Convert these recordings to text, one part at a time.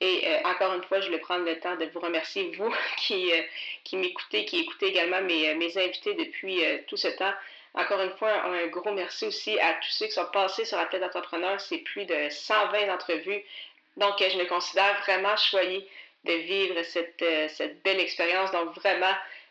Et encore une fois, je vais prendre le temps de vous remercier, vous qui, qui m'écoutez, qui écoutez également mes, mes invités depuis tout ce temps. Encore une fois, un gros merci aussi à tous ceux qui sont passés sur la tête d'entrepreneur. C'est plus de 120 entrevues. Donc, je me considère vraiment choyée de vivre cette, euh, cette belle expérience. Donc, vraiment,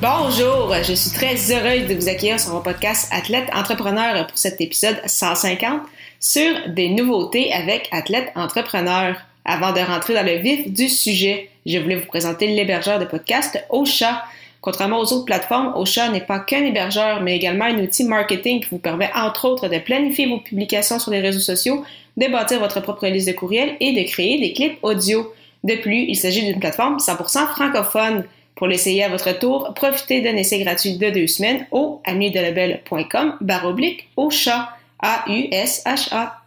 Bonjour, je suis très heureuse de vous accueillir sur mon podcast Athlète Entrepreneur pour cet épisode 150 sur des nouveautés avec Athlète Entrepreneur. Avant de rentrer dans le vif du sujet, je voulais vous présenter l'hébergeur de podcast Ocha. Contrairement aux autres plateformes, Ocha n'est pas qu'un hébergeur, mais également un outil marketing qui vous permet entre autres de planifier vos publications sur les réseaux sociaux, de bâtir votre propre liste de courriels et de créer des clips audio. De plus, il s'agit d'une plateforme 100% francophone. Pour l'essayer à votre tour, profitez d'un essai gratuit de deux semaines au amidelabel.com baroblique au chat A-U-S-H-A.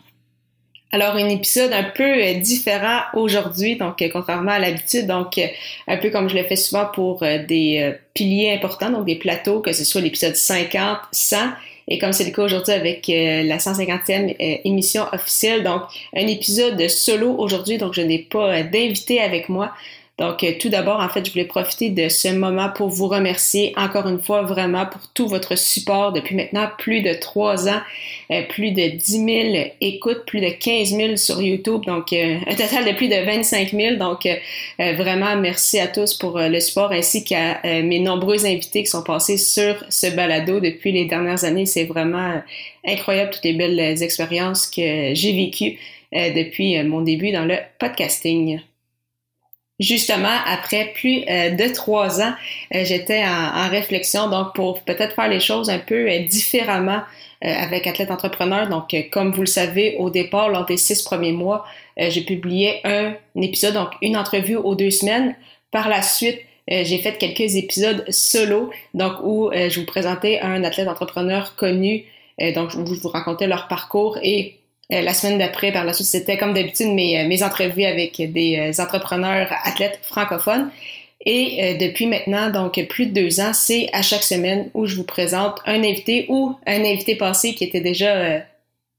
Alors, un épisode un peu euh, différent aujourd'hui, donc euh, contrairement à l'habitude, donc euh, un peu comme je le fais souvent pour des piliers importants, donc des plateaux, que ce soit l'épisode 50, 100, et comme c'est le cas aujourd'hui avec la 150e émission officielle, donc un épisode solo aujourd'hui, donc je n'ai pas d'invité avec moi. Donc, euh, tout d'abord, en fait, je voulais profiter de ce moment pour vous remercier encore une fois vraiment pour tout votre support depuis maintenant plus de trois ans, euh, plus de 10 000 écoutes, plus de 15 000 sur YouTube, donc euh, un total de plus de 25 000. Donc, vraiment, merci à tous pour le support ainsi qu'à mes nombreux invités qui sont passés sur ce balado depuis les dernières années. C'est vraiment incroyable toutes les belles expériences que j'ai vécues depuis mon début dans le podcasting justement, après plus euh, de trois ans, euh, j'étais en, réflexion donc pour peut-être faire les choses un peu euh, différemment avec Athlète Entrepreneur. Donc, comme vous le savez, au départ, lors des six premiers mois, j'ai publié un, épisode, donc une entrevue aux deux semaines. Par la suite, j'ai fait quelques épisodes solo, donc où je vous présentais un athlète entrepreneur connu, donc je vous racontais leur parcours et la semaine d'après, par la suite, c'était comme d'habitude mes, euh, mes entrevues avec des euh, entrepreneurs athlètes francophones. Et depuis maintenant, donc plus de deux ans, c'est à chaque semaine où je vous présente un invité ou un invité passé qui était déjà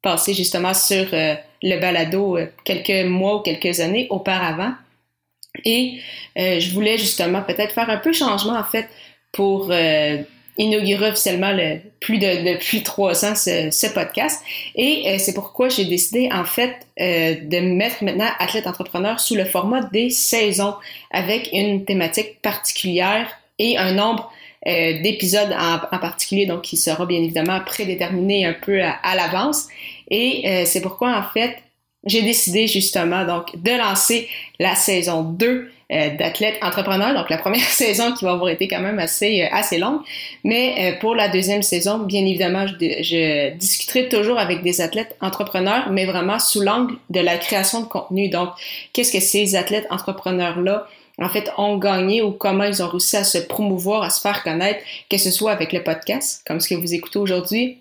passé justement sur le balado quelques mois ou quelques années auparavant. Et je voulais justement peut-être faire un peu changement en fait pour inaugurer officiellement le, plus de depuis trois ans ce, ce podcast. Et euh, c'est pourquoi j'ai décidé en fait euh, de mettre maintenant Athlète Entrepreneur sous le format des saisons avec une thématique particulière et un nombre euh, d'épisodes en, en, particulier, donc qui sera bien évidemment prédéterminé un peu à, à l'avance. Et c'est pourquoi en fait j'ai décidé justement donc de lancer la saison 2 euh, d'athlètes entrepreneurs. Donc la première saison qui va avoir été quand même assez euh, assez longue, mais euh, pour la deuxième saison, bien évidemment, je, je, discuterai toujours avec des athlètes entrepreneurs, mais vraiment sous l'angle de la création de contenu. Donc, qu'est-ce que ces athlètes entrepreneurs là en fait, ont gagné ou comment ils ont réussi à se promouvoir, à se faire connaître, que ce soit avec le podcast, comme ce que vous écoutez aujourd'hui,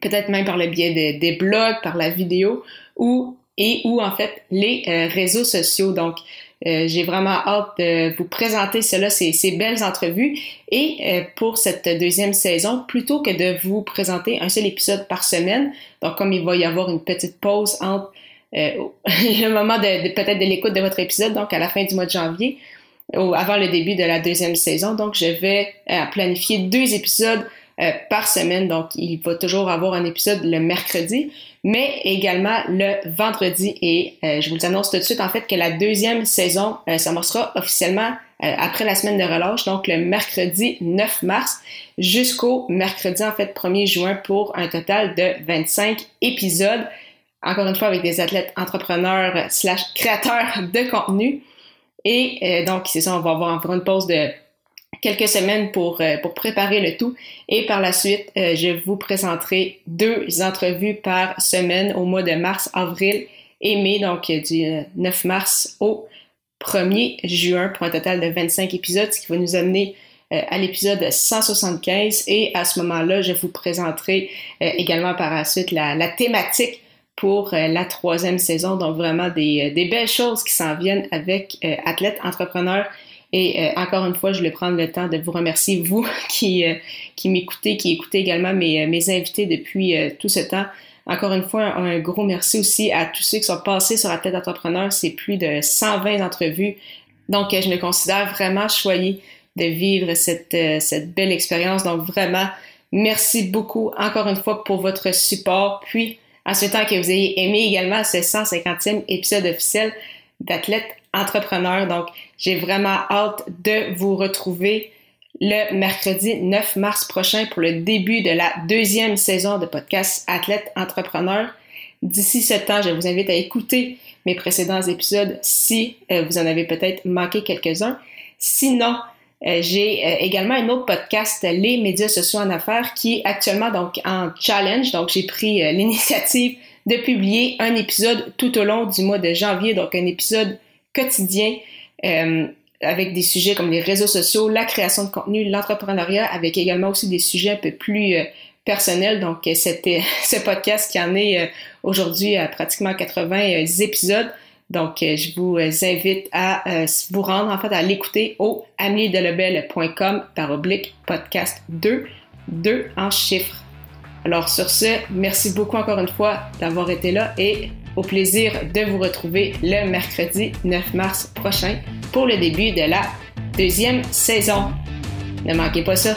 peut-être même par le biais des blogs, par la vidéo, ou et ou en fait les réseaux sociaux. Donc, euh, j'ai vraiment hâte de vous présenter cela, ces, ces belles entrevues. Et euh, pour cette deuxième saison, plutôt que de vous présenter un seul épisode par semaine, donc comme il va y avoir une petite pause entre euh, le moment de, peut-être de l'écoute de votre épisode, donc à la fin du mois de janvier, ou avant le début de la deuxième saison, donc je vais planifier deux épisodes par semaine. Donc, il va toujours avoir un épisode le mercredi mais également le vendredi. Et euh, je vous annonce tout de suite en fait que la deuxième saison euh, s'amorcera officiellement euh, après la semaine de relâche, donc le mercredi 9 mars jusqu'au mercredi en fait 1er juin pour un total de 25 épisodes. Encore une fois avec des athlètes entrepreneurs slash créateurs de contenu. Et donc c'est ça, on va avoir encore une pause de quelques semaines pour, euh, pour préparer le tout. Et par la suite, euh, je vous présenterai deux entrevues par semaine au mois de mars, avril et mai, donc euh, du 9 mars au 1er juin pour un total de 25 épisodes, ce qui va nous amener à l'épisode 175 et à ce moment-là, je vous présenterai également par la suite la, la thématique pour la troisième saison. Donc vraiment des, des belles choses qui s'en viennent avec Athlète Entrepreneur. Et encore une fois, je vais prendre le temps de vous remercier, vous qui, qui m'écoutez, qui écoutez également mes, mes invités depuis tout ce temps. Encore une fois, un, gros merci aussi à tous ceux qui sont passés sur Athlète Entrepreneur. C'est plus de 120 entrevues. Donc, je me considère vraiment choyée de vivre cette, euh, cette belle expérience. Donc vraiment, merci beaucoup encore une fois pour votre support. Puis, en souhaitant que vous ayez aimé également ce 150e épisode officiel d'Athlète Entrepreneur. Donc, j'ai vraiment hâte de vous retrouver le mercredi 9 mars prochain pour le début de la deuxième saison de podcast Athlète Entrepreneur. D'ici ce temps, je vous invite à écouter mes précédents épisodes si euh, vous en avez peut-être manqué quelques-uns. Sinon, euh, j'ai euh, également un autre podcast, Les médias sociaux en affaires, qui est actuellement donc en challenge. Donc, j'ai pris l'initiative de publier un épisode tout au long du mois de janvier, donc un épisode quotidien avec des sujets comme les réseaux sociaux, la création de contenu, l'entrepreneuriat, avec également aussi des sujets un peu plus personnels. Donc, c'était ce podcast qui en est aujourd'hui à pratiquement 80 épisodes. Donc, euh, je vous euh, invite à euh, vous rendre, en fait, à l'écouter au ameliedelebel.com par oblique podcast 2, 2 en chiffres. Alors, sur ce, merci beaucoup encore une fois d'avoir été là et au plaisir de vous retrouver le mercredi 9 mars prochain pour le début de la deuxième saison. Ne manquez pas ça.